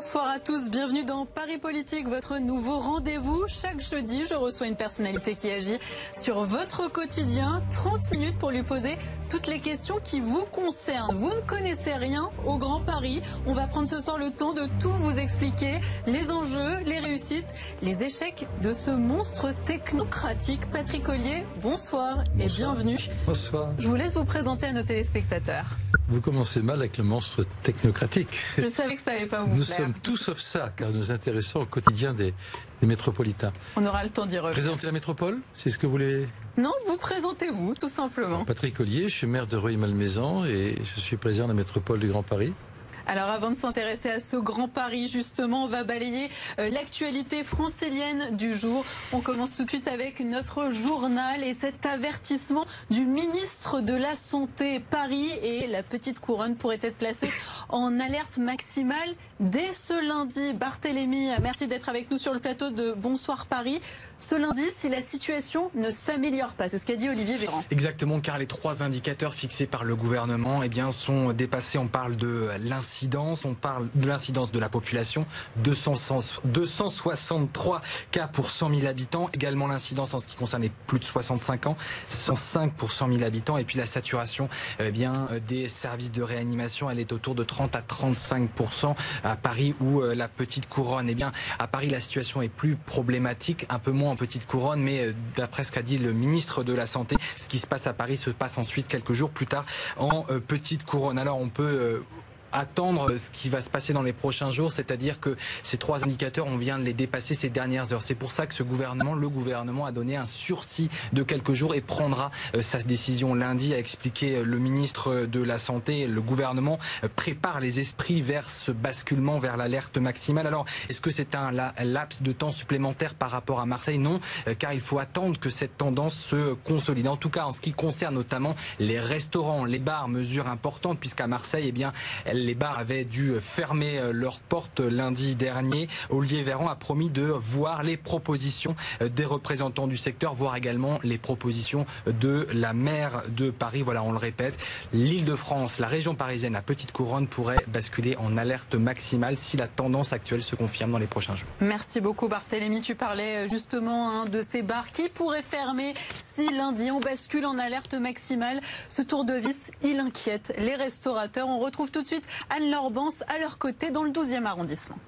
Bonsoir à tous, bienvenue dans Paris Politique, votre nouveau rendez-vous. Chaque jeudi, je reçois une personnalité qui agit sur votre quotidien. 30 minutes pour lui poser toutes les questions qui vous concernent. Vous ne connaissez rien au Grand Paris. On va prendre ce soir le temps de tout vous expliquer. Les enjeux, les réussites, les échecs de ce monstre technocratique. Patrick Ollier, bonsoir, et bienvenue. Bonsoir. Je vous laisse vous présenter à nos téléspectateurs. Vous commencez mal avec le monstre technocratique. Je savais que ça n'allait pas vous Nous plaire. Sommes tout sauf ça, car nous nous intéressons au quotidien des, des métropolitains. On aura le temps d'y revenir. Présenter la métropole, c'est ce que vous voulez Non, vous présentez-vous, tout simplement. Patrick Ollier, je suis maire de Rueil-Malmaison et je suis président de la métropole du Grand Paris. Alors avant de s'intéresser à ce grand Paris, justement, on va balayer euh, l'actualité francilienne du jour. On commence tout de suite avec notre journal et cet avertissement du ministre de la Santé. Paris et la petite couronne pourraient être placés en alerte maximale dès ce lundi. Barthélémy, merci d'être avec nous sur le plateau de Bonsoir Paris. Ce lundi, si la situation ne s'améliore pas, c'est ce qu'a dit Olivier Véran. Exactement, car les trois indicateurs fixés par le gouvernement eh bien, sont dépassés. On parle de l'incidence, on parle de l'incidence de la population, 200 263 cas pour 100 000 habitants. Également l'incidence en ce qui concerne les plus de 65 ans, 105 pour 100 000 habitants. Et puis la saturation eh bien, des services de réanimation, elle est autour de 30 à 35 à Paris ou euh, la petite couronne. Eh bien, à Paris, la situation est plus problématique, un peu moins en petite couronne, mais euh, d'après ce qu'a dit le ministre de la Santé, ce qui se passe à Paris se passe ensuite quelques jours plus tard en euh, petite couronne. Alors on peut euh, attendre ce qui va se passer dans les prochains jours, c'est-à-dire que ces trois indicateurs, on vient de les dépasser ces dernières heures. C'est pour ça que ce gouvernement, le gouvernement, a donné un sursis de quelques jours et prendra euh, sa décision lundi, a expliqué euh, le ministre de la Santé. Le gouvernement euh, prépare les esprits vers ce basculement, vers l'alerte maximale. Alors, est-ce que c'est un la- laps de temps supplémentaire par rapport à Marseille? Non, car il faut attendre que cette tendance se consolide. En tout cas, en ce qui concerne notamment les restaurants, les bars, mesure importante, puisqu'à Marseille, eh bien, les bars avaient dû fermer euh, leurs portes lundi dernier. Olivier Véran a promis de voir les propositions euh, des représentants du secteur, voir également les propositions de la maire de Paris. Voilà, on le répète, l'Île-de-France, la région parisienne, la petite couronne pourrait basculer en alerte maximale si la tendance actuelle se confirme dans les prochains jours. Merci beaucoup Barthélémy. Tu parlais euh, justement hein, de ces bars qui pourraient fermer si lundi on bascule en alerte maximale. Ce tour de vis, il inquiète les restaurateurs. On retrouve tout de suite Anne-Laure Bance à leur côté dans le 12e arrondissement.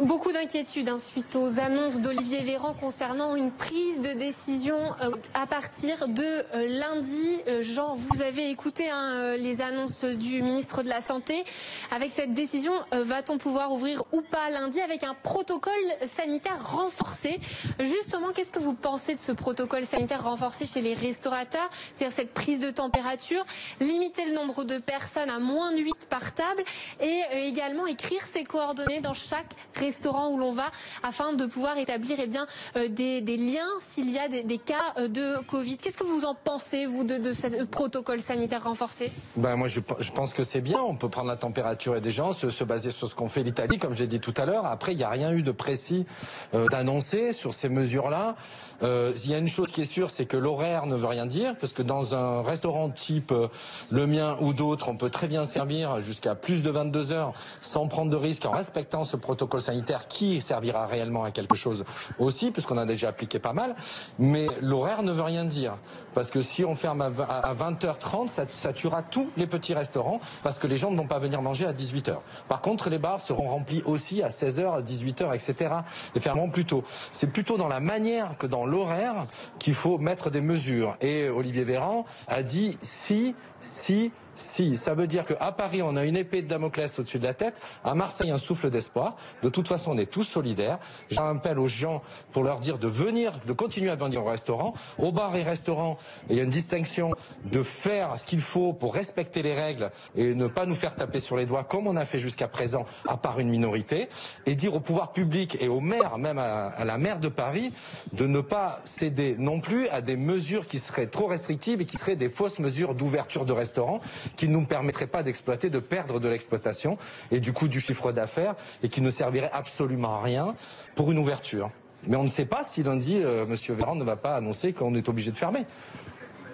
Beaucoup d'inquiétudes hein, suite aux annonces d'Olivier Véran concernant une prise de décision euh, à partir de euh, lundi. Euh, Jean, vous avez écouté hein, les annonces du ministre de la Santé. Avec cette décision, va-t-on pouvoir ouvrir ou pas lundi avec un protocole sanitaire renforcé? Justement, qu'est-ce que vous pensez de ce protocole sanitaire renforcé chez les restaurateurs C'est-à-dire cette prise de température, limiter le nombre de personnes à moins de 8 par table et également écrire ses coordonnées dans chaque restaurant? Où l'on va afin de pouvoir établir eh bien, euh, des, liens s'il y a des, cas euh, de Covid. Qu'est-ce que vous en pensez, vous, de, ce protocole sanitaire renforcé? Ben moi je, pense que c'est bien, on peut prendre la température des gens, se, se baser sur ce qu'on fait l'Italie, comme j'ai dit tout à l'heure. Après, il n'y a rien eu de précis euh, d'annoncé sur ces mesures-là. Euh, Il y a une chose qui est sûre, c'est que l'horaire ne veut rien dire, parce que dans un restaurant type euh, le mien ou d'autres, on peut très bien servir jusqu'à plus de 22 heures sans prendre de risque, en respectant ce protocole sanitaire qui servira réellement à quelque chose aussi, puisqu'on a déjà appliqué pas mal. Mais l'horaire ne veut rien dire, parce que si on ferme à 20 à 20h30, ça, tuera tous les petits restaurants, parce que les gens ne vont pas venir manger à 18h. Par contre, les bars seront remplis aussi à 16h, à 18h, etc. Et fermeront plus tôt. C'est plutôt dans la manière que dans l'horaire qu'il faut mettre des mesures. Et Olivier Véran a dit si, si, si. Ça veut dire qu'à Paris, on a une épée de Damoclès au-dessus de la tête. À Marseille, un souffle d'espoir. De toute façon, on est tous solidaires. J'appelle aux gens pour leur dire de venir, de continuer à venir au restaurant. Au bar et restaurant, il y a une distinction de faire ce qu'il faut pour respecter les règles et ne pas nous faire taper sur les doigts comme on a fait jusqu'à présent, à part une minorité. Et dire au pouvoir public et au maire, même à, à la maire de Paris, de ne pas céder non plus à des mesures qui seraient trop restrictives et qui seraient des fausses mesures d'ouverture de restaurants qui ne nous permettraient pas d'exploiter, de perdre de l'exploitation et du coup du chiffre d'affaires et qui ne serviraient absolument à rien pour une ouverture. Mais on ne sait pas si lundi, euh, M. Véran ne va pas annoncer qu'on est obligé de fermer.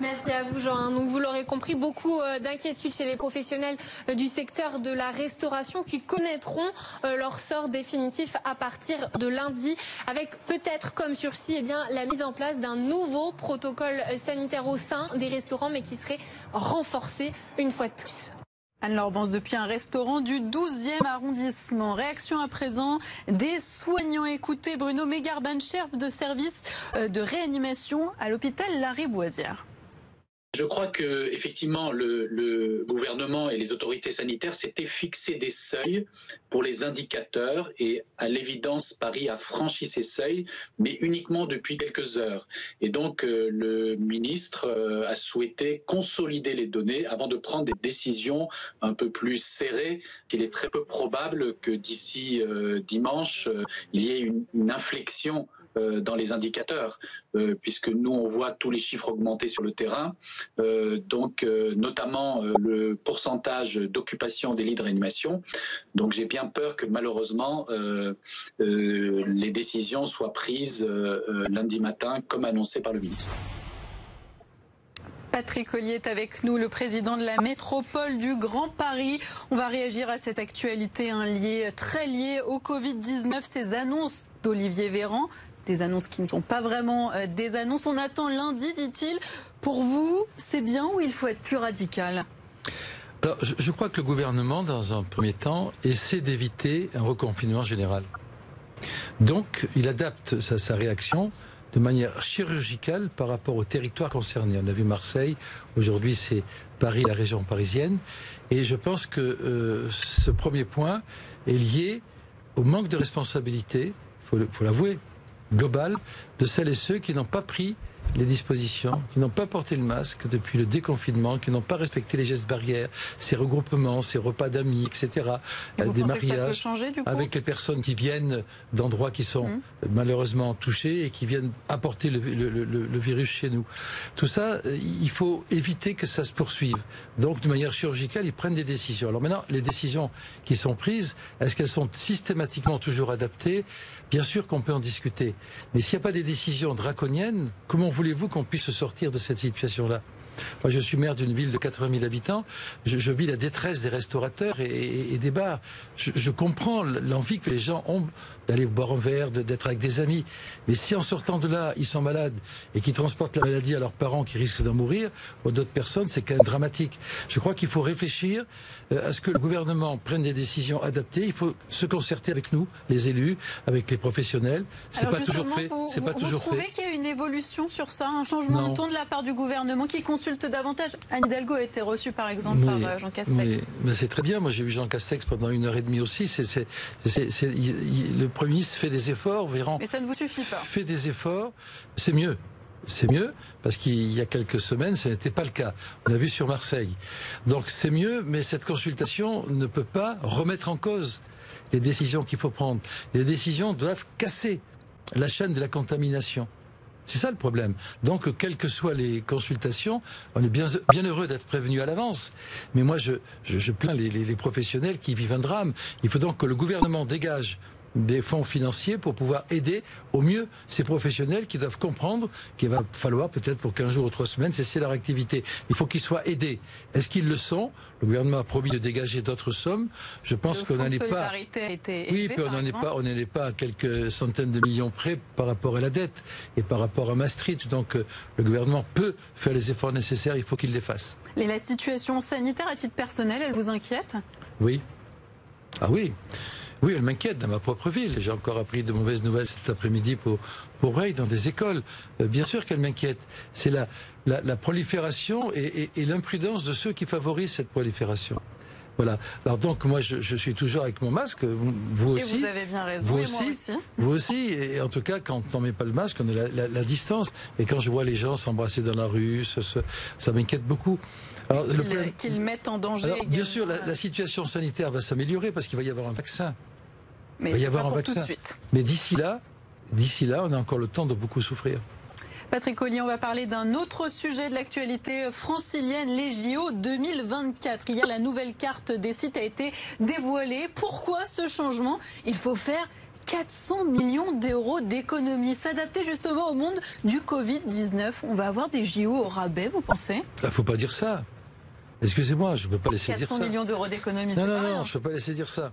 Merci à vous, Jean. Donc, vous l'aurez compris, beaucoup euh, d'inquiétudes chez les professionnels euh, du secteur de la restauration qui connaîtront euh, leur sort définitif à partir de lundi, avec peut-être comme sursis eh bien, la mise en place d'un nouveau protocole sanitaire au sein des restaurants, mais qui serait renforcé une fois de plus. Anne-Laure depuis un restaurant du 12e arrondissement. Réaction à présent des soignants. Écoutez Bruno Mégarban, chef de service de réanimation à l'hôpital Larry-Boisière. Je crois que effectivement le, gouvernement et les autorités sanitaires s'étaient fixé des seuils pour les indicateurs et à l'évidence Paris a franchi ces seuils, mais uniquement depuis quelques heures. Et donc euh, le ministre euh, a souhaité consolider les données avant de prendre des décisions un peu plus serrées. Il est très peu probable que d'ici euh, dimanche il y ait une inflexion dans les indicateurs, euh, puisque nous, on voit tous les chiffres augmenter sur le terrain, euh, donc notamment le pourcentage d'occupation des lits de réanimation. Donc j'ai bien peur que malheureusement, les décisions soient prises lundi matin, comme annoncé par le ministre. Patrick Collier est avec nous, le président de la métropole du Grand Paris. On va réagir à cette actualité, un lien très lié au Covid-19, ces annonces d'Olivier Véran des annonces qui ne sont pas vraiment euh, des annonces. On attend lundi, dit-il. Pour vous, c'est bien ou il faut être plus radical? Je, crois que le gouvernement, dans un premier temps, essaie d'éviter un reconfinement général. Donc, il adapte sa, réaction de manière chirurgicale par rapport au territoire concerné. On a vu Marseille, aujourd'hui c'est Paris, la région parisienne. Et je pense que euh, ce premier point est lié au manque de responsabilité, il faut l'avouer, globale de celles et ceux qui n'ont pas pris les dispositions, qui n'ont pas porté le masque depuis le déconfinement, qui n'ont pas respecté les gestes barrières, ces regroupements, ces repas d'amis, etc. Des mariages changer, du coup avec les personnes qui viennent d'endroits qui sont mmh. malheureusement touchés et qui viennent apporter le, le, virus chez nous. Tout ça, euh, il faut éviter que ça se poursuive. Donc, de manière chirurgicale, ils prennent des décisions. Alors maintenant, les décisions qui sont prises, est-ce qu'elles sont systématiquement toujours adaptées? Bien sûr qu'on peut en discuter. Mais s'il n'y a pas des décisions draconiennes, comment voulez-vous qu'on puisse sortir de cette situation-là? Moi, je suis maire d'une ville de 80 000 habitants. Je, vis la détresse des restaurateurs et, des bars. je comprends l'envie que les gens ont d'aller boire un verre, d'être avec des amis. Mais si en sortant de là, ils sont malades et qu'ils transportent la maladie à leurs parents qui risquent d'en mourir, ou d'autres personnes, c'est quand même dramatique. Je crois qu'il faut réfléchir euh, à ce que le gouvernement prenne des décisions adaptées. Il faut se concerter avec nous, les élus, avec les professionnels. C'est pas toujours fait. C'est pas toujours fait. Vous trouvez qu'il y a une évolution sur ça, un changement de ton de la part du gouvernement qui consulte davantage? Anne Hidalgo a été reçue par exemple par euh, Jean Castex. Mais, c'est très bien. Moi, j'ai vu Jean Castex pendant une heure et demie aussi. C'est le Premier ministre fait des efforts, Véran. Mais ça ne vous suffit pas. Fait des efforts, c'est mieux. C'est mieux parce qu'il y a quelques semaines, ce n'était pas le cas. On a vu sur Marseille. Donc c'est mieux, mais cette consultation ne peut pas remettre en cause les décisions qu'il faut prendre. Les décisions doivent casser la chaîne de la contamination. C'est ça le problème. Donc, quelles que soient les consultations, on est bien, bien heureux d'être prévenu à l'avance. Mais moi, je, je, plains les, les, professionnels qui vivent un drame. Il faut donc que le gouvernement dégage des fonds financiers pour pouvoir aider au mieux ces professionnels qui doivent comprendre qu'il va falloir peut-être pour 15 jours ou 3 semaines cesser leur activité. Il faut qu'ils soient aidés. Est-ce qu'ils le sont? Le gouvernement a promis de dégager d'autres sommes. Je pense qu'on n'en est pas. oui, on n'en est pas. On n'en est pas à quelques centaines de millions près par rapport à la dette et par rapport à Maastricht. Donc euh, le gouvernement peut faire les efforts nécessaires. Il faut qu'il les fasse. Et la situation sanitaire à titre personnel, elle vous inquiète? Oui. Ah oui. Oui, elle m'inquiète dans ma propre ville. J'ai encore appris de mauvaises nouvelles cet après-midi pour, pour Ray dans des écoles. Euh, bien sûr qu'elle m'inquiète. C'est la, la, prolifération et, l'imprudence de ceux qui favorisent cette prolifération. Voilà. Alors donc moi je, suis toujours avec mon masque, vous aussi. Et vous avez bien raison. Vous aussi, Vous aussi. Et en tout cas quand on met pas le masque, on a la, distance. Et quand je vois les gens s'embrasser dans la rue, ça m'inquiète beaucoup. Qu'ils mettent en danger. bien sûr, la, situation sanitaire va s'améliorer parce qu'il va y avoir un vaccin. Mais il va y avoir un vaccin. Tout de suite. Mais d'ici là, d'ici là, on a encore le temps de beaucoup souffrir. Patrick Collier, on va parler d'un autre sujet de l'actualité francilienne, les JO 2024. Hier, la nouvelle carte des sites a été dévoilée. Pourquoi ce changement? Il faut faire 400 millions d'euros d'économies. S'adapter justement au monde du Covid-19. On va avoir des JO au rabais, vous pensez? Il ne faut pas dire ça. Excusez-moi, je ne peux pas laisser dire ça. 400 millions d'euros d'économies, Non, non, non, je ne peux pas laisser dire ça.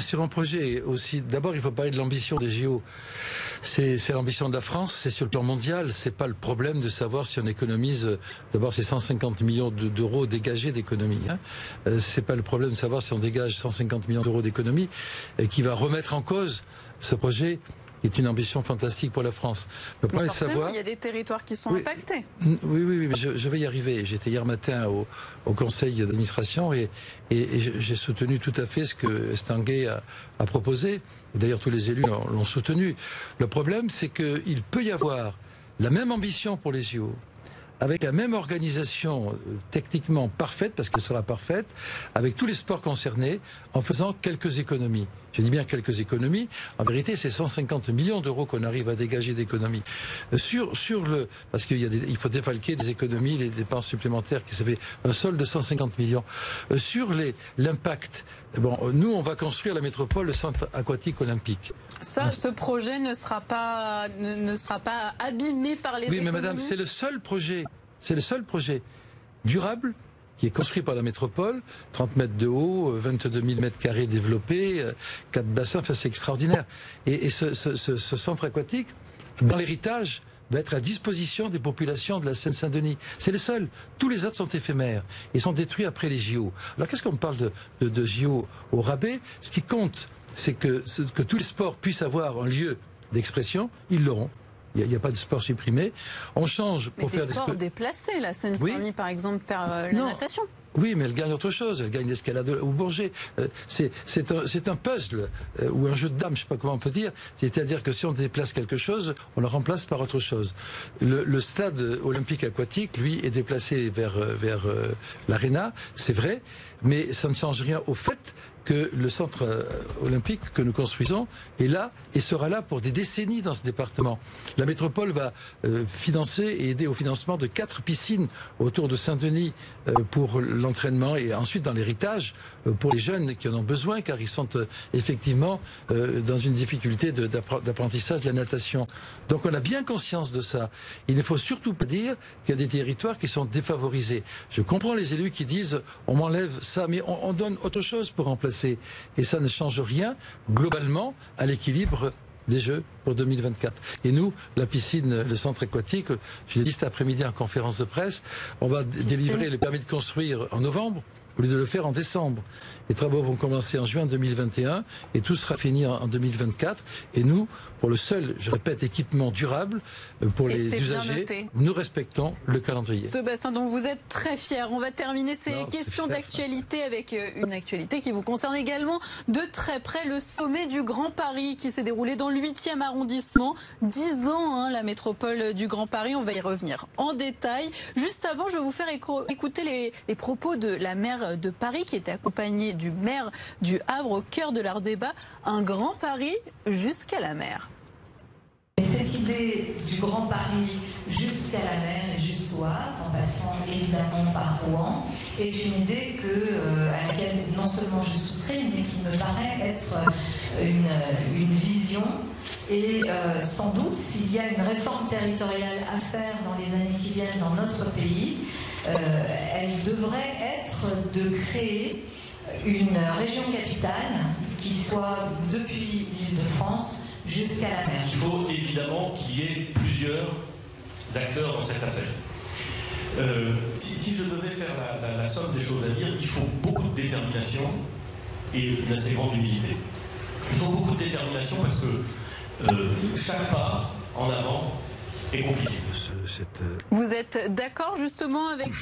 Sur un projet aussi, d'abord, il faut parler de l'ambition des JO. C'est l'ambition de la France, c'est sur le plan mondial. C'est pas le problème de savoir si on économise, d'abord, ces 150 millions d'euros dégagés d'économie. Hein. Euh, c'est pas le problème de savoir si on dégage 150 millions d'euros d'économie euh, qui va remettre en cause ce projet est une ambition fantastique pour la France. Savoir. Il y a des territoires qui sont impactés. Oui, oui, oui, mais je, vais y arriver. J'étais hier matin au, conseil d'administration et, j'ai soutenu tout à fait ce que Stanguet a, a proposé. D'ailleurs, tous les élus l'ont soutenu. Le problème, c'est qu'il peut y avoir la même ambition pour les JO, avec la même organisation euh, techniquement parfaite, parce qu'elle sera parfaite, avec tous les sports concernés, en faisant quelques économies. Je dis bien quelques économies. En vérité, c'est 150 millions d'euros qu'on arrive à dégager d'économies. Euh, sur, sur le, parce qu'il y a il faut défalquer des économies, les dépenses supplémentaires, qui se fait un solde de 150 millions. Euh, sur les, l'impact, bon, nous, on va construire la métropole, le centre aquatique olympique. Ça, ce projet ne sera pas, ne, sera pas abîmé par les Oui, mais madame, c'est le seul projet, c'est le seul projet durable qui est construit par la métropole, 30 mètres de haut, 22 000 mètres carrés développés, 4 bassins, enfin c'est extraordinaire. Et, ce, centre aquatique, dans l'héritage, va être à disposition des populations de la Seine-Saint-Denis. C'est le seul. Tous les autres sont éphémères et sont détruits après les JO. Alors qu'est-ce qu'on parle de, de, JO au rabais? Ce qui compte, c'est que, que tous les sports puissent avoir un lieu d'expression, ils l'auront. Il n'y a, pas de sport supprimé. On change pour faire des sports déplacés. La Seine-Saint-Denis, par exemple, perd euh, la natation. Oui, mais elle gagne autre chose. Elle gagne l'escalade au Bourget. Euh, c'est un, puzzle euh, ou un jeu de dames, je ne sais pas comment on peut dire. C'est-à-dire que si on déplace quelque chose, on le remplace par autre chose. Le, stade olympique aquatique, lui, est déplacé vers, vers l'aréna, c'est vrai, mais ça ne change rien au fait que le centre euh, olympique que nous construisons est là et sera là pour des décennies dans ce département. La métropole va euh, financer et aider au financement de quatre piscines autour de Saint-Denis euh, pour l'entraînement et ensuite dans l'héritage pour les jeunes qui en ont besoin car ils sont effectivement dans une difficulté d'apprentissage de la natation. Donc on a bien conscience de ça. Il ne faut surtout pas dire qu'il y a des territoires qui sont défavorisés. Je comprends les élus qui disent on m'enlève ça, mais on, on donne autre chose pour remplacer et ça ne change rien globalement à l'équilibre des Jeux pour 2024. Et nous, la piscine, le centre aquatique, je l'ai dit cet après-midi en conférence de presse, on va délivrer le permis de construire en novembre au lieu de le faire en décembre. Les travaux vont commencer en juin 2021 et tout sera fini en 2024. Et nous, pour le seul, je répète, équipement durable euh, pour les usagers. Nous respectons le calendrier. Sébastien, dont vous êtes très fier. On va terminer ces questions d'actualité avec euh, une actualité qui vous concerne également de très près, le sommet du Grand Paris qui s'est déroulé dans le 8e arrondissement. 10 ans, hein, la métropole du Grand Paris. On va y revenir en détail. Juste avant, je vais vous faire écouter les, les propos de la maire de Paris qui était accompagnée du maire du Havre au cœur de leur débat. Un Grand Paris jusqu'à la mer. Cette idée du Grand Paris jusqu'à la mer et jusqu'au Havre, en passant évidemment par Rouen, est une idée euh, à laquelle non seulement je souscris, mais qui me paraît être euh, une, vision. Et euh, sans doute, s'il y a une réforme territoriale à faire dans les années qui viennent dans notre pays, elle devrait être de créer une région capitale qui soit depuis l'île de France jusqu'à la mer. Il faut évidemment qu'il y ait plusieurs acteurs dans cette affaire. Euh, si, je devais faire la, somme des choses à dire, il faut beaucoup de détermination et une assez grande humilité. Il faut beaucoup de détermination parce que euh, chaque pas en avant est compliqué. Euh, Vous êtes d'accord justement avec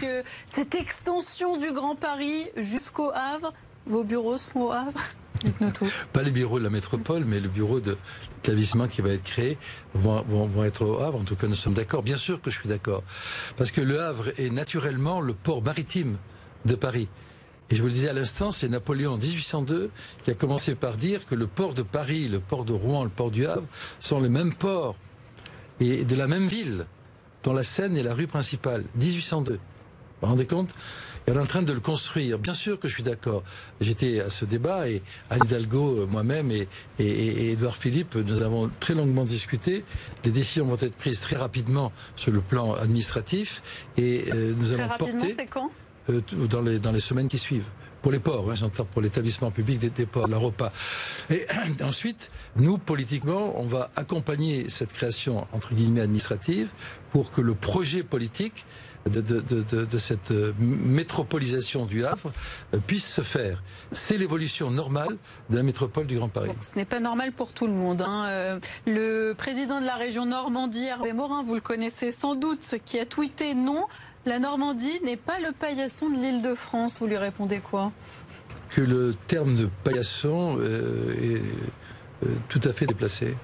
cette extension du Grand Paris jusqu'au Havre? Vos bureaux seront au Havre? Dites-nous tout. Pas les bureaux de la métropole, mais le bureau de l'établissement qui va être créé vont, vont, être au Havre. En tout cas, nous sommes d'accord. Bien sûr que je suis d'accord. Parce que le Havre est naturellement le port maritime de Paris. Et je vous le disais à l'instant, c'est Napoléon en 1802 qui a commencé par dire que le port de Paris, le port de Rouen, le port du Havre sont le même port et de la même ville, dont la Seine est la rue principale. 1802. Vous vous rendez compte? Elle est en train de le construire. Bien sûr que je suis d'accord. J'étais à ce débat et Anne Hidalgo, moi-même et, et, Edouard Philippe, nous avons très longuement discuté. Les décisions vont être prises très rapidement sur le plan administratif et nous très allons rapidement, c'est quand? dans les, dans les semaines qui suivent pour les ports, hein, j'entends pour l'établissement public des, des ports, la repas. Et ensuite, nous, politiquement, on va accompagner cette création, entre guillemets, administrative, pour que le projet politique de, de, de, de, cette métropolisation du Havre euh, puisse se faire. C'est l'évolution normale de la métropole du Grand Paris. ce n'est pas normal pour tout le monde. Hein. Euh, le président de la région Normandie, Hervé Morin, vous le connaissez sans doute, qui a tweeté non la Normandie n'est pas le paillasson de l'île de France. Vous lui répondez quoi? Que le terme de paillasson euh, est euh, tout à fait déplacé.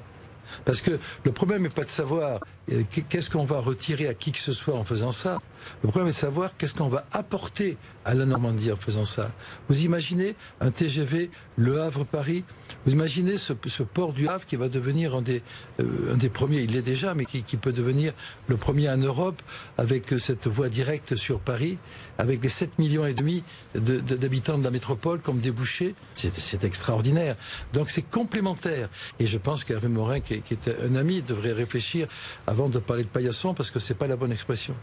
Parce que le problème n'est pas de savoir euh, qu'est-ce qu'on va retirer à qui que ce soit en faisant ça. Le problème est de savoir qu'est-ce qu'on va apporter à la Normandie en faisant ça. Vous imaginez un TGV Le Havre-Paris Vous imaginez ce, port du Havre qui va devenir un des, euh, un des premiers, il l'est déjà, mais qui, peut devenir le premier en Europe avec euh, cette voie directe sur Paris, avec les 7 millions et demi d'habitants de, la métropole comme débouchés C'est extraordinaire. Donc c'est complémentaire. Et je pense qu'Hervé Morin, qui, qui est un ami, devrait réfléchir avant de parler de paillasson parce que c'est pas la bonne expression.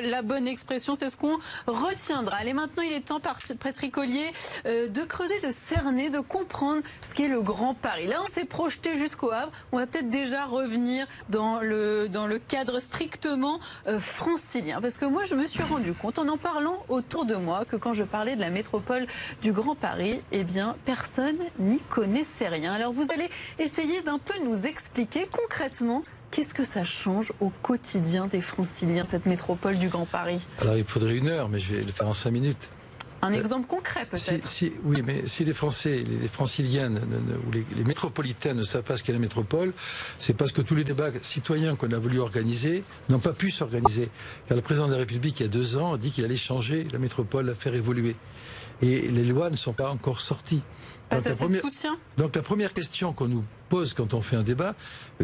La bonne expression, c'est ce qu'on retiendra. Allez, maintenant, il est temps, Patrick Ollier, euh, de creuser, de cerner, de comprendre ce qu'est le Grand Paris. Là, on s'est projeté jusqu'au Havre. On va peut-être déjà revenir dans le, dans le cadre strictement euh, francilien. Parce que moi, je me suis rendu compte, en en parlant autour de moi, que quand je parlais de la métropole du Grand Paris, eh bien, personne n'y connaissait rien. Alors, vous allez essayer d'un peu nous expliquer concrètement Qu'est-ce que ça change au quotidien des franciliens, cette métropole du Grand Paris? Alors il faudrait une heure, mais je vais le faire en cinq minutes. Un euh, exemple concret peut-être si, Oui, mais si les Français, les, franciliennes ou les, métropolitains ne savent pas ce qu'est la métropole, c'est parce que tous les débats citoyens qu'on a voulu organiser n'ont pas pu s'organiser. Car le président de la République, il y a deux ans, a dit qu'il allait changer la métropole, la faire évoluer. Et les lois ne sont pas encore sorties. Donc, la première, donc la première question qu'on nous pose quand on fait un débat,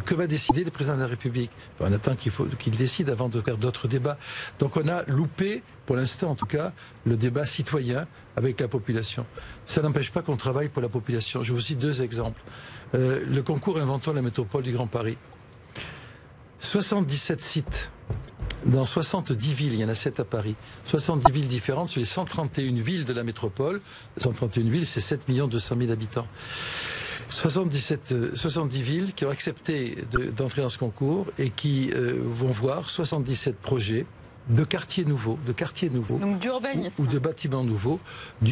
que va décider le président de la République? On attend qu'il faut qu'il décide avant de faire d'autres débats. Donc on a loupé, pour l'instant en tout cas, le débat citoyen avec la population. Ça n'empêche pas qu'on travaille pour la population. Je vous cite deux exemples. Euh, le concours Inventons la métropole du Grand Paris. 77 sites dans 70 villes, il y en a 7 à Paris, 70 villes différentes sur les 131 villes de la métropole. 131 villes, c'est 7 200 000 habitants. 77, 70 euh, villes qui ont accepté d'entrer dans ce concours et qui euh, vont voir 77 projets de quartiers nouveaux, de quartiers nouveaux, Donc d'urbanisme ou, de bâtiments nouveaux.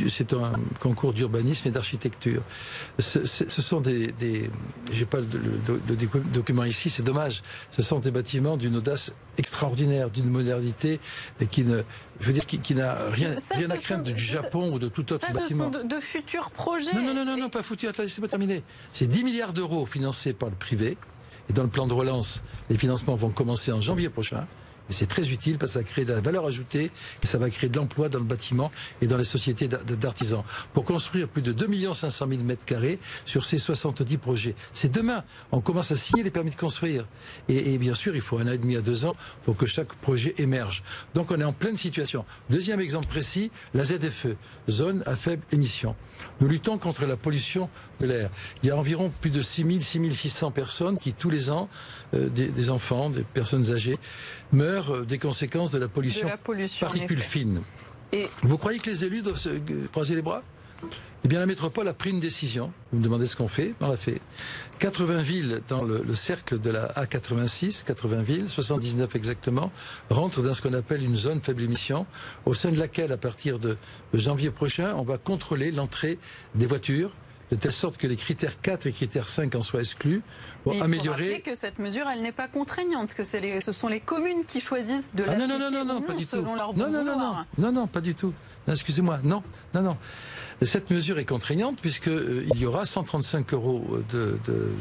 C'est un concours d'urbanisme et d'architecture. Ce, sont des, des j'ai pas le, le, document ici, c'est dommage. Ce sont des bâtiments d'une audace extraordinaire, d'une modernité et qui ne, je veux dire, qui, n'a rien, rien à craindre du Japon ou de tout autre ça, bâtiment. Ce sont de, futurs projets. Non, non, non, non, non pas foutu. Attends, laissez-moi terminer. C'est 10 milliards d'euros financés par le privé. Et dans le plan de relance, les financements vont commencer en janvier prochain. Et c'est très utile parce que ça crée de la valeur ajoutée et ça va créer de l'emploi dans le bâtiment et dans les sociétés d'artisans. Pour construire plus de 2 500 000 mètres carrés sur ces 70 projets. C'est demain. On commence à signer les permis de construire. Et, bien sûr, il faut un an et demi à deux ans pour que chaque projet émerge. Donc on est en pleine situation. Deuxième exemple précis, la ZFE, zone à faible émission. Nous luttons contre la pollution de l'air. Il y a environ plus de 6 000, 6 600 personnes qui, tous les ans, euh, des, enfants, des personnes âgées, meurent euh, des conséquences de la pollution, de particules fines. Et... Vous croyez que les élus doivent se croiser les bras? Eh bien, la métropole a pris une décision. Vous me demandez ce qu'on fait On l'a fait. 80 villes dans le, cercle de la A86, 80 villes, 79 exactement, rentrent dans ce qu'on appelle une zone faible émission, au sein de laquelle, à partir de janvier prochain, on va contrôler l'entrée des voitures, de telle sorte que les critères 4 et critères 5 en soient exclus pour il améliorer. Faut que cette mesure, elle n'est pas contraignante, que les, ce sont les communes qui choisissent de ah non, non, non, non, non, pas du tout. non, non, non, non, non, non, pas du tout. Excusez-moi, non, non, non. Cette mesure est contraignante puisque euh, il y aura 135 euros de, de,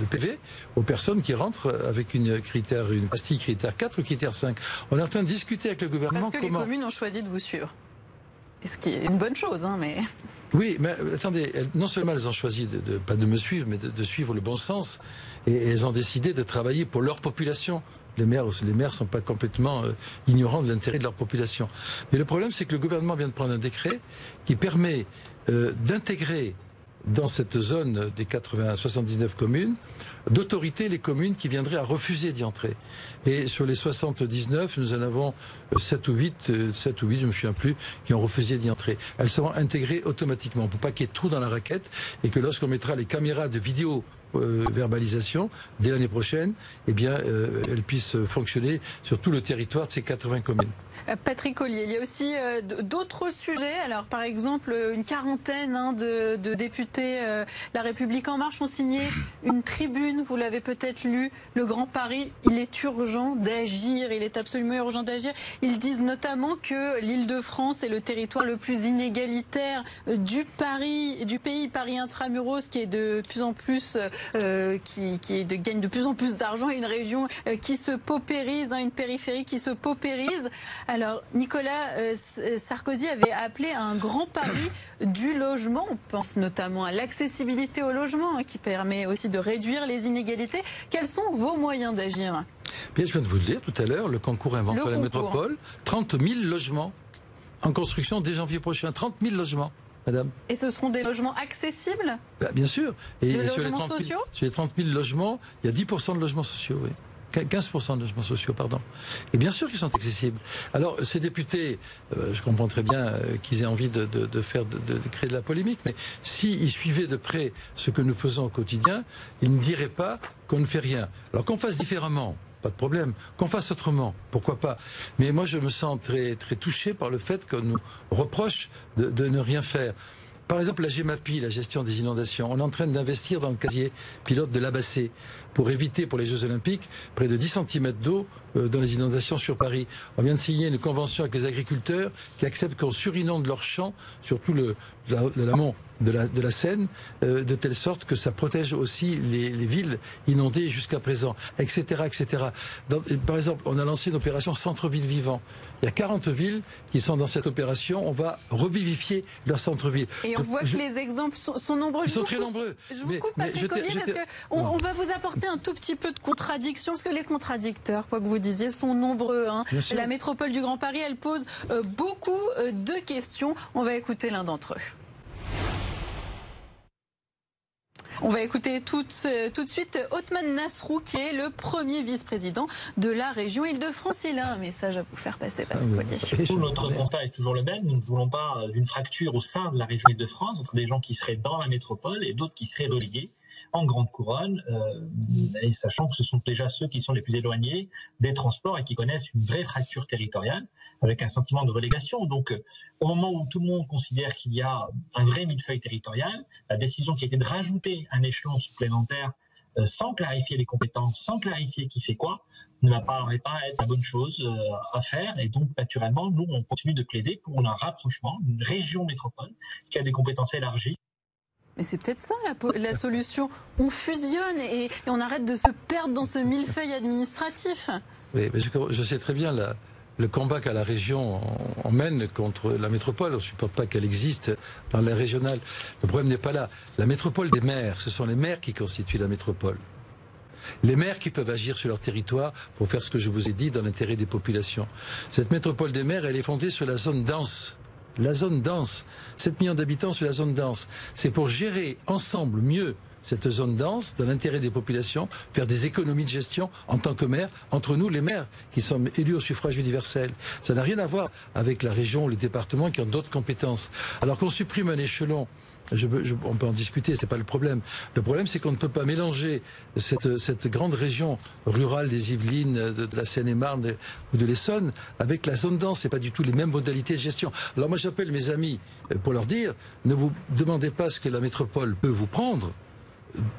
de, PV aux personnes qui rentrent avec une critère, une pastille critère 4 ou critère 5. On est en train de discuter avec le gouvernement. Parce que les communes ont choisi de vous suivre. Ce qui est une bonne chose, hein, mais. Oui, mais attendez, non seulement elles ont choisi de, pas de me suivre, mais de, suivre le bon sens, et, elles ont décidé de travailler pour leur population, Les maires, les maires sont pas complètement euh, ignorants de l'intérêt de leur population. Mais le problème, c'est que le gouvernement vient de prendre un décret qui permet euh, d'intégrer dans cette zone des 80 79 communes d'autorité les communes qui viendraient à refuser d'y entrer. Et sur les 79, nous en avons 7 ou 8, 7 ou 8, je me souviens plus, qui ont refusé d'y entrer. Elles seront intégrées automatiquement pour pas qu'il y ait trou dans la raquette et que lorsqu'on mettra les caméras de vidéo euh, verbalisation dès l'année prochaine, eh bien, euh, elles puissent fonctionner sur tout le territoire de ces 80 communes. Euh, Patrick Collier, il y a aussi d'autres sujets. Alors, par exemple, une quarantaine hein, de, de, députés La République En Marche ont signé une tribune. Vous l'avez peut-être lu. Le Grand Paris, il est urgent d'agir. Il est absolument urgent d'agir. Ils disent notamment que l'Île-de-France est le territoire le plus inégalitaire du Paris, du pays Paris intramuros, qui est de plus en plus euh, qui, qui de, gagne de plus en plus d'argent et une région euh, qui se paupérise, hein, une périphérie qui se paupérise. Alors, Nicolas euh, Sarkozy avait appelé un grand pari du logement. On pense notamment à l'accessibilité au logement, hein, qui permet aussi de réduire les inégalités. Quels sont vos moyens d'agir? Bien, je viens de vous le dire tout à l'heure, le concours inventé la métropole, 30 000 logements en construction dès janvier prochain, 30 000 logements. Et ce seront des logements accessibles bah, Bien sûr. Et, des logements sociaux? Sur les 30 000 logements, il y a 10% de logements sociaux, oui. 15% de logements sociaux, pardon. Et bien sûr qu'ils sont accessibles. Alors, ces députés, euh, je comprends très bien euh, qu'ils aient envie de, faire, de, créer de la polémique, mais s'ils suivaient de près ce que nous faisons au quotidien, ils ne diraient pas qu'on ne fait rien. Alors qu'on fasse différemment, pas de problème. Qu'on fasse autrement, pourquoi pas. Mais moi, je me sens très, très touché par le fait qu'on nous reproche de, ne rien faire. Par exemple, la GEMAPI, la gestion des inondations, on est en train d'investir dans le casier pilote de l'Abassé pour éviter pour les Jeux Olympiques près de 10 cm d'eau euh, dans les inondations sur Paris. On vient de signer une convention avec les agriculteurs qui acceptent qu'on surinonde leurs champs, surtout l'amont de la, de la Seine, euh, de telle sorte que ça protège aussi les, les villes inondées jusqu'à présent, etc. etc. par exemple, on a lancé une opération Centre-ville vivant. Il y a 40 villes qui sont dans cette opération. On va revivifier leur centre-ville. Et on voit que les exemples sont, nombreux. Ils sont très nombreux. Je vous coupe, Patrick Collier, parce qu'on on va vous apporter un tout petit peu de contradiction, parce que les contradicteurs, quoi que vous disiez, sont nombreux. Hein. La métropole du Grand Paris, elle pose euh, beaucoup euh, de questions. On va écouter l'un d'entre eux. On va écouter tout, tout de suite Othman Nasrou, qui est le premier vice-président de la région Île-de-France. Il a un message à vous faire passer, par ah Notre constat est toujours le même. Nous ne voulons pas euh, d'une fracture au sein de la région Île-de-France entre des gens qui seraient dans la métropole et d'autres qui seraient relayés en grande couronne, euh, et sachant que ce sont déjà ceux qui sont les plus éloignés des transports et qui connaissent une vraie fracture territoriale, avec un sentiment de relégation. Donc, euh, au moment où tout le monde considère qu'il y a un vrai millefeuille territorial, la décision qui a été de rajouter un échelon supplémentaire euh, sans clarifier les compétences, sans clarifier qui fait quoi, ne va pas, être la bonne chose à faire. Et donc, naturellement, nous, on continue de plaider pour un rapprochement, une région métropole qui a des compétences élargies mais c'est peut-être ça la, solution. On fusionne et, on arrête de se perdre dans ce millefeuille administratif. Oui, je, sais très bien le combat qu'à la région on, mène contre la métropole. On ne supporte pas qu'elle existe dans la régionale. Le problème n'est pas là. La métropole des maires, ce sont les maires qui constituent la métropole. Les maires qui peuvent agir sur leur territoire pour faire ce que je vous ai dit dans l'intérêt des populations. Cette métropole des maires, elle est fondée sur la zone dense la zone dense. 7 millions d'habitants sur la zone dense. C'est pour gérer ensemble mieux cette zone dense, dans l'intérêt des populations, faire des économies de gestion en tant que maire, entre nous les maires, qui sommes élus au suffrage universel. Ça n'a rien à voir avec la région ou les départements qui ont d'autres compétences. Alors qu'on supprime un échelon on peut en discuter, c'est pas le problème. Le problème, c'est qu'on ne peut pas mélanger cette, grande région rurale des Yvelines, de, la Seine-et-Marne ou de l'Essonne avec la zone dense. C'est pas du tout les mêmes modalités de gestion. Alors moi, j'appelle mes amis euh, pour leur dire ne vous demandez pas ce que la métropole peut vous prendre.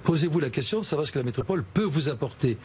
Posez-vous la question de savoir ce que la métropole peut vous apporter.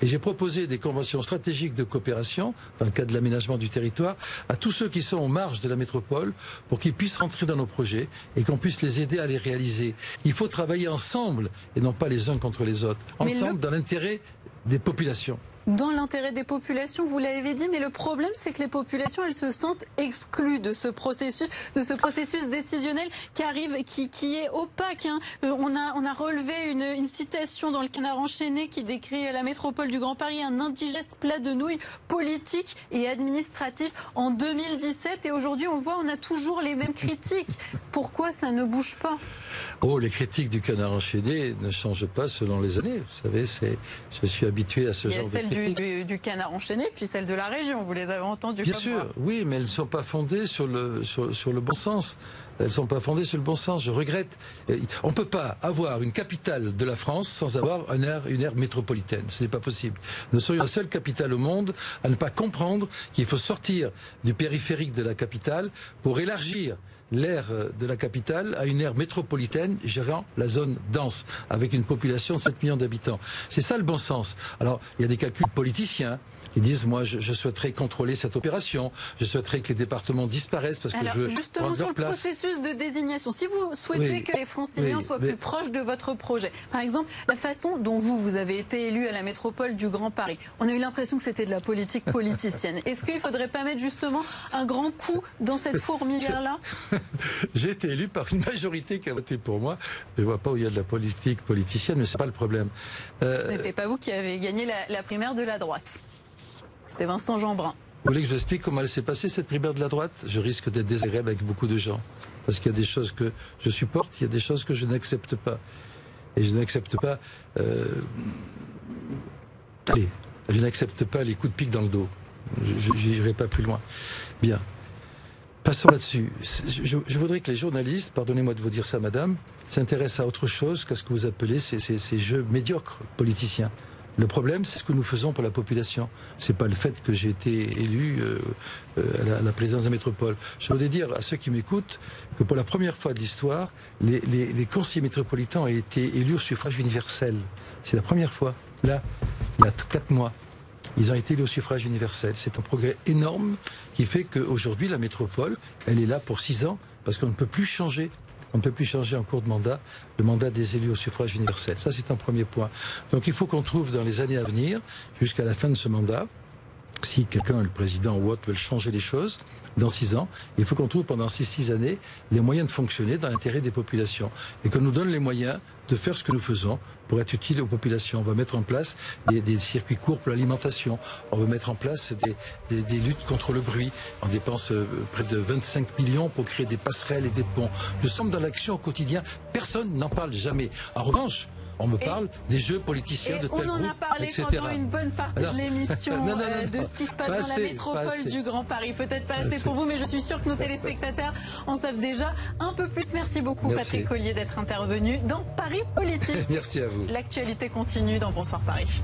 Et j'ai proposé des conventions stratégiques de coopération, dans le cadre de l'aménagement du territoire, à tous ceux qui sont en marge de la métropole pour qu'ils puissent rentrer dans nos projets et qu'on puisse les aider à les réaliser. Il faut travailler ensemble et non pas les uns contre les autres. Ensemble dans l'intérêt des populations. Dans l'intérêt des populations. Vous l'avez dit, mais le problème, c'est que les populations, elles se sentent exclues de ce processus, de ce processus décisionnel qui arrive, qui, qui est opaque. Hein. Euh, on a, on a relevé une, une citation dans le Canard enchaîné qui décrit la métropole du Grand Paris, un indigeste plat de nouilles politique et administratif en 2017. Et aujourd'hui, on voit, on a toujours les mêmes critiques. Pourquoi ça ne bouge pas? Oh, les critiques du canard enchaîné ne changent pas selon les années. Vous savez, c'est, je suis habitué à ce genre de critiques. Celle du, du, canard enchaîné, puis celle de la région. Vous les avez entendues Bien comme sûr, moi. oui, mais elles ne sont pas fondées sur le, sur, sur le bon sens. Elles ne sont pas fondées sur le bon sens. Je regrette. On ne peut pas avoir une capitale de la France sans avoir une aire, une aire métropolitaine. Ce n'est pas possible. Nous serions la seule capitale au monde à ne pas comprendre qu'il faut sortir du périphérique de la capitale pour élargir l'aire de la capitale à une aire métropolitaine gérant la zone dense, avec une population de 7 millions d'habitants. C'est ça le bon sens. Alors, il y a des calculs politiciens. Ils disent, moi, je, je, souhaiterais contrôler cette opération. Je souhaiterais que les départements disparaissent parce Alors, que je veux justement sur le place. processus de désignation, si vous souhaitez Oui. que les Franciliens Oui, soient mais- plus proches de votre projet, par exemple, la façon dont vous, vous avez été élu à la métropole du Grand Paris, on a eu l'impression que c'était de la politique politicienne. Est-ce qu'il ne faudrait pas mettre justement un grand coup dans cette fourmilière-là? J'ai été élu par une majorité qui a voté pour moi. Je vois pas où il y a de la politique politicienne, mais c'est pas le problème. Euh, Ce n'était pas vous qui avez gagné la, la primaire de la droite. C'était Vincent Jeanbrun. Vous voulez que je vous explique comment elle s'est passée, cette primaire de la droite? Je risque d'être désagréable avec beaucoup de gens. Parce qu'il y a des choses que je supporte, il y a des choses que je n'accepte pas. Et je n'accepte pas... euh, Allez, je n'accepte pas les coups de pique dans le dos. Je n'irai pas plus loin. Bien. Passons là-dessus. Je, voudrais que les journalistes, pardonnez-moi de vous dire ça, madame, s'intéressent à autre chose qu'à ce que vous appelez ces jeux médiocres politiciens. Le problème, c'est ce que nous faisons pour la population. C'est pas le fait que j'ai été élu euh, euh, à, la, à présidence de la métropole. Je voudrais dire à ceux qui m'écoutent que pour la première fois de l'histoire, les conseillers métropolitains ont été élus au suffrage universel. C'est la première fois. Là, il y a quatre mois. Ils ont été élus au suffrage universel. C'est un progrès énorme qui fait qu'aujourd'hui, la métropole, elle est là pour six ans parce qu'on ne peut plus changer. On ne peut plus changer en cours de mandat le mandat des élus au suffrage universel. Ça, c'est un premier point. Donc, il faut qu'on trouve dans les années à venir, jusqu'à la fin de ce mandat, si quelqu'un, le président ou autre, veut changer les choses, dans six ans, il faut qu'on trouve pendant ces six années les moyens de fonctionner dans l'intérêt des populations et qu'on nous donne les moyens de faire ce que nous faisons pour être utile aux populations. On va mettre en place des, circuits courts pour l'alimentation. On va mettre en place des, des- des luttes contre le bruit. On dépense euh, près de 25 millions pour créer des passerelles et des ponts. Nous sommes dans l'action au quotidien. Personne n'en parle jamais. En revanche, on me parle des jeux politiciens de on tel en groupe, a parlé etc. pendant une bonne partie Alors- de l'émission euh, de ce qui se passe Pas dans la assez, métropole du Grand Paris. Peut-être pas Pas assez assez. pour vous, mais je suis sûre que nos téléspectateurs en savent déjà un peu plus. Merci beaucoup, Merci. Patrick Collier, d'être intervenu dans Paris Politique. Merci à vous. L'actualité continue dans Bonsoir Paris.